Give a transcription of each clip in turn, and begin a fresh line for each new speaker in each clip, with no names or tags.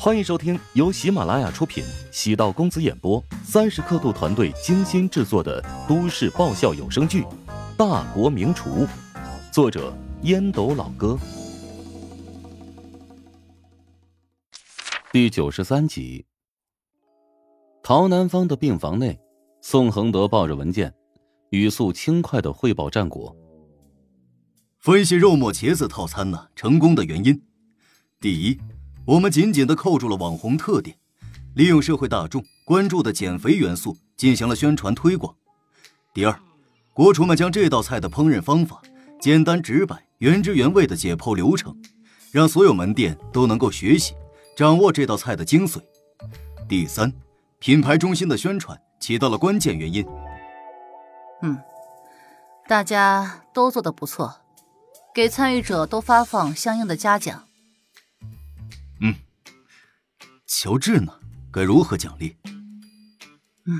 欢迎收听由喜马拉雅出品、喜道公子演播、三十刻度团队精心制作的都市爆笑有声剧《大国名厨》，作者烟斗老哥，第九十三集。陶南方的病房内，宋恒德抱着文件，语速轻快的汇报战果。
分析肉末茄子套餐呢成功的原因，第一。我们紧紧地扣住了网红特点，利用社会大众关注的减肥元素进行了宣传推广。第二，国厨们将这道菜的烹饪方法简单直白、原汁原味的解剖流程，让所有门店都能够学习掌握这道菜的精髓。第三，品牌中心的宣传起到了关键原因。
嗯，大家都做的不错，给参与者都发放相应的嘉奖。
乔治呢？该如何奖励？
嗯，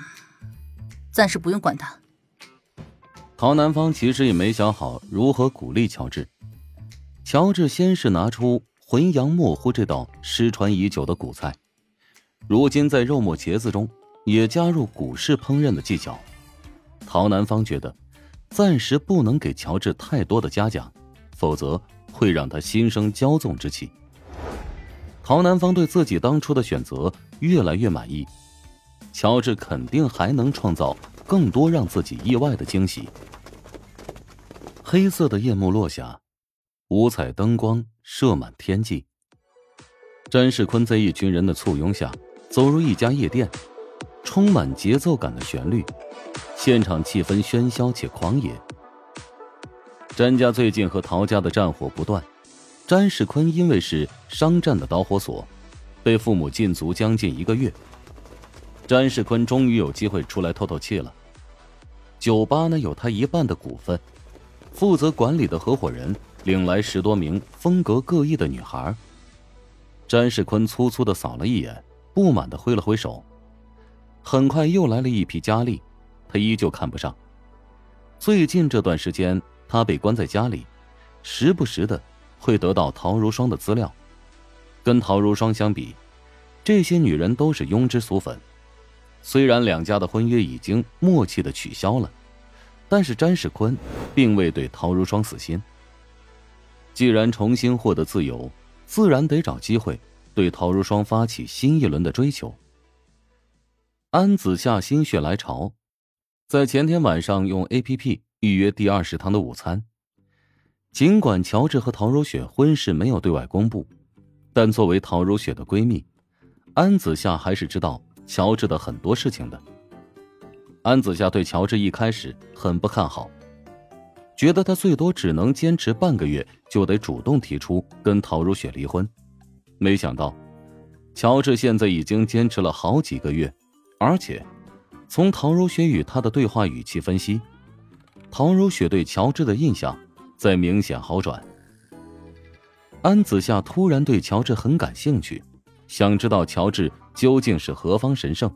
暂时不用管他。
陶南方其实也没想好如何鼓励乔治。乔治先是拿出浑羊墨糊这道失传已久的古菜，如今在肉末茄子中也加入古式烹饪的技巧。陶南方觉得，暂时不能给乔治太多的嘉奖，否则会让他心生骄纵之气。陶南方对自己当初的选择越来越满意，乔治肯定还能创造更多让自己意外的惊喜。黑色的夜幕落下，五彩灯光射满天际。詹世坤在一群人的簇拥下走入一家夜店，充满节奏感的旋律，现场气氛喧嚣且狂野。詹家最近和陶家的战火不断。詹世坤因为是商战的导火索，被父母禁足将近一个月。詹世坤终于有机会出来透透气了。酒吧呢有他一半的股份，负责管理的合伙人领来十多名风格各异的女孩。詹世坤粗粗的扫了一眼，不满的挥了挥手。很快又来了一批佳丽，他依旧看不上。最近这段时间，他被关在家里，时不时的。会得到陶如霜的资料，跟陶如霜相比，这些女人都是庸脂俗粉。虽然两家的婚约已经默契的取消了，但是詹世坤并未对陶如霜死心。既然重新获得自由，自然得找机会对陶如霜发起新一轮的追求。安子夏心血来潮，在前天晚上用 A P P 预约第二食堂的午餐。尽管乔治和陶如雪婚事没有对外公布，但作为陶如雪的闺蜜，安子夏还是知道乔治的很多事情的。安子夏对乔治一开始很不看好，觉得他最多只能坚持半个月就得主动提出跟陶如雪离婚。没想到，乔治现在已经坚持了好几个月，而且从陶如雪与他的对话语气分析，陶如雪对乔治的印象。在明显好转。安子夏突然对乔治很感兴趣，想知道乔治究竟是何方神圣。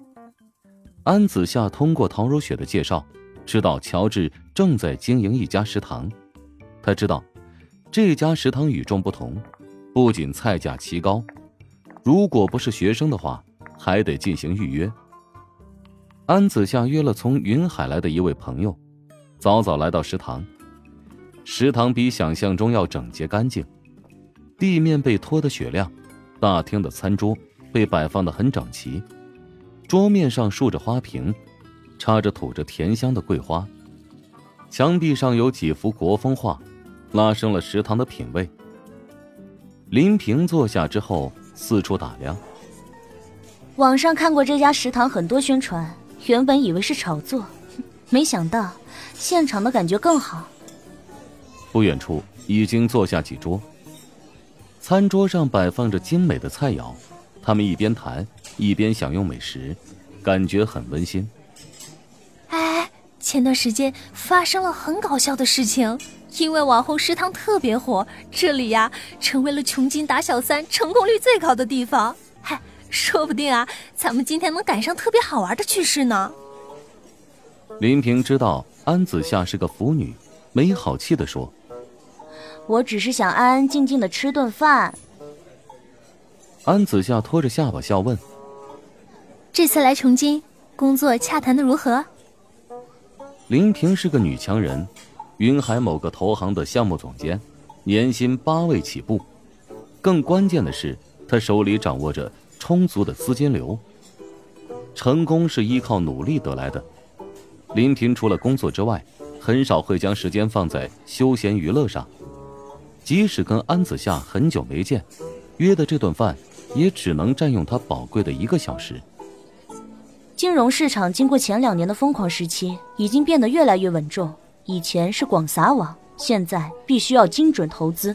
安子夏通过陶如雪的介绍，知道乔治正在经营一家食堂。他知道，这家食堂与众不同，不仅菜价奇高，如果不是学生的话，还得进行预约。安子夏约了从云海来的一位朋友，早早来到食堂。食堂比想象中要整洁干净，地面被拖得雪亮，大厅的餐桌被摆放得很整齐，桌面上竖着花瓶，插着吐着甜香的桂花，墙壁上有几幅国风画，拉升了食堂的品味。林平坐下之后四处打量，
网上看过这家食堂很多宣传，原本以为是炒作，没想到现场的感觉更好。
不远处已经坐下几桌，餐桌上摆放着精美的菜肴，他们一边谈一边享用美食，感觉很温馨。
哎，前段时间发生了很搞笑的事情，因为网红食堂特别火，这里呀成为了穷尽打小三成功率最高的地方。嗨，说不定啊，咱们今天能赶上特别好玩的趣事呢。
林平知道安子夏是个腐女，没好气的说。
我只是想安安静静的吃顿饭。
安子夏托着下巴笑问：“
这次来琼京工作，洽谈的如何？”
林平是个女强人，云海某个投行的项目总监，年薪八位起步。更关键的是，她手里掌握着充足的资金流。成功是依靠努力得来的。林平除了工作之外，很少会将时间放在休闲娱乐上。即使跟安子夏很久没见，约的这顿饭也只能占用他宝贵的一个小时。
金融市场经过前两年的疯狂时期，已经变得越来越稳重。以前是广撒网，现在必须要精准投资。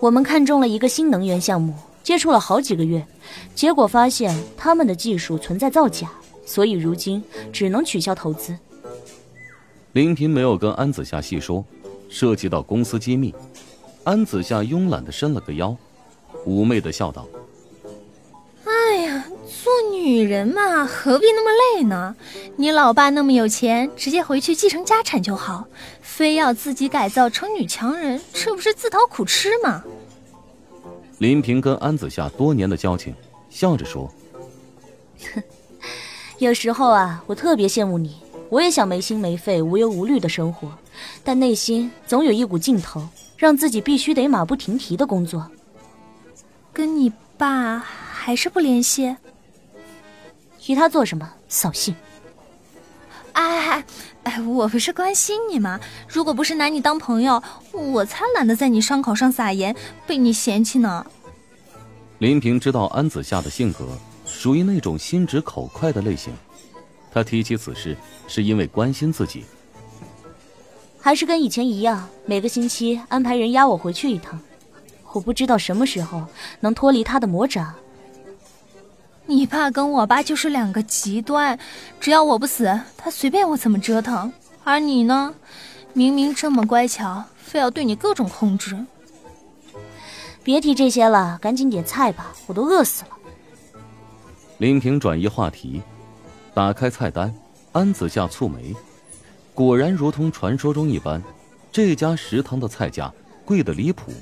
我们看中了一个新能源项目，接触了好几个月，结果发现他们的技术存在造假，所以如今只能取消投资。
林平没有跟安子夏细说，涉及到公司机密。安子夏慵懒的伸了个腰，妩媚的笑道：“
哎呀，做女人嘛，何必那么累呢？你老爸那么有钱，直接回去继承家产就好，非要自己改造成女强人，这不是自讨苦吃吗？”
林平跟安子夏多年的交情，笑着说：“
哼，有时候啊，我特别羡慕你，我也想没心没肺、无忧无虑的生活，但内心总有一股劲头。”让自己必须得马不停蹄的工作。
跟你爸还是不联系？
提他做什么？扫兴！
哎哎哎，我不是关心你吗？如果不是拿你当朋友，我才懒得在你伤口上撒盐，被你嫌弃呢。
林平知道安子夏的性格属于那种心直口快的类型，他提起此事是因为关心自己。
还是跟以前一样，每个星期安排人押我回去一趟。我不知道什么时候能脱离他的魔掌。
你爸跟我爸就是两个极端，只要我不死，他随便我怎么折腾。而你呢，明明这么乖巧，非要对你各种控制。
别提这些了，赶紧点菜吧，我都饿死了。
林平转移话题，打开菜单，安子夏蹙眉。果然如同传说中一般，这家食堂的菜价贵的离谱。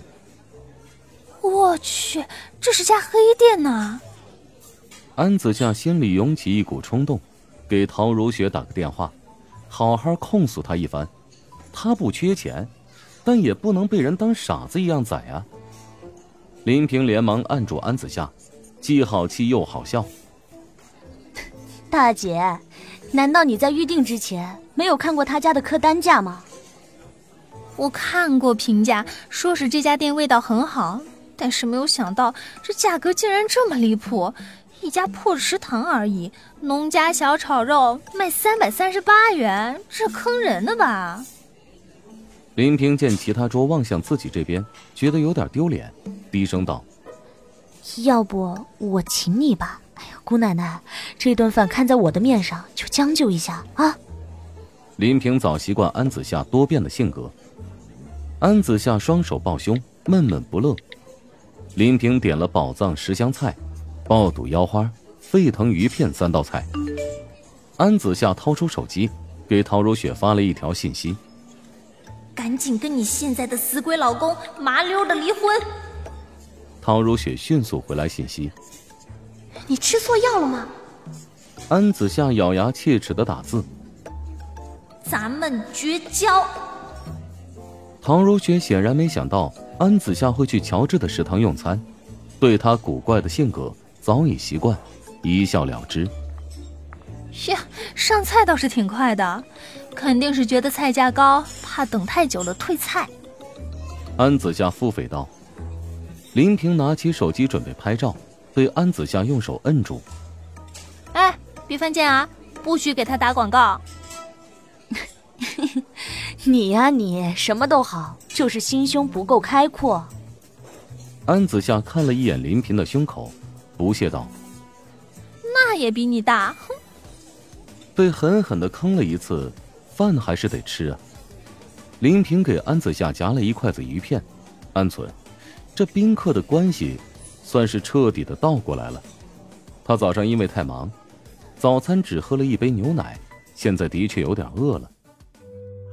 我去，这是家黑店呐！
安子夏心里涌起一股冲动，给陶如雪打个电话，好好控诉他一番。他不缺钱，但也不能被人当傻子一样宰啊！林平连忙按住安子夏，既好气又好笑。
大姐，难道你在预定之前？没有看过他家的客单价吗？
我看过评价，说是这家店味道很好，但是没有想到这价格竟然这么离谱。一家破食堂而已，农家小炒肉卖三百三十八元，这坑人的吧？
林平见其他桌望向自己这边，觉得有点丢脸，低声道：“
要不我请你吧？哎呀，姑奶奶，这顿饭看在我的面上，就将就一下啊！”
林平早习惯安子夏多变的性格，安子夏双手抱胸，闷闷不乐。林平点了宝藏十香菜、爆肚腰花、沸腾鱼片三道菜。安子夏掏出手机，给陶如雪发了一条信息：“
赶紧跟你现在的死鬼老公麻溜的离婚。”
陶如雪迅速回来信息：“
你吃错药了吗？”
安子夏咬牙切齿的打字。
咱们绝交。
唐如雪显然没想到安子夏会去乔治的食堂用餐，对他古怪的性格早已习惯，一笑了之。
呀，上菜倒是挺快的，肯定是觉得菜价高，怕等太久了退菜。
安子夏腹诽道。林平拿起手机准备拍照，被安子夏用手摁住。
哎，别犯贱啊！不许给他打广告。
你呀，你什么都好，就是心胸不够开阔。
安子夏看了一眼林平的胸口，不屑道：“
那也比你大。”哼！
被狠狠的坑了一次，饭还是得吃啊。林平给安子夏夹了一筷子鱼片，安存，这宾客的关系算是彻底的倒过来了。他早上因为太忙，早餐只喝了一杯牛奶，现在的确有点饿了。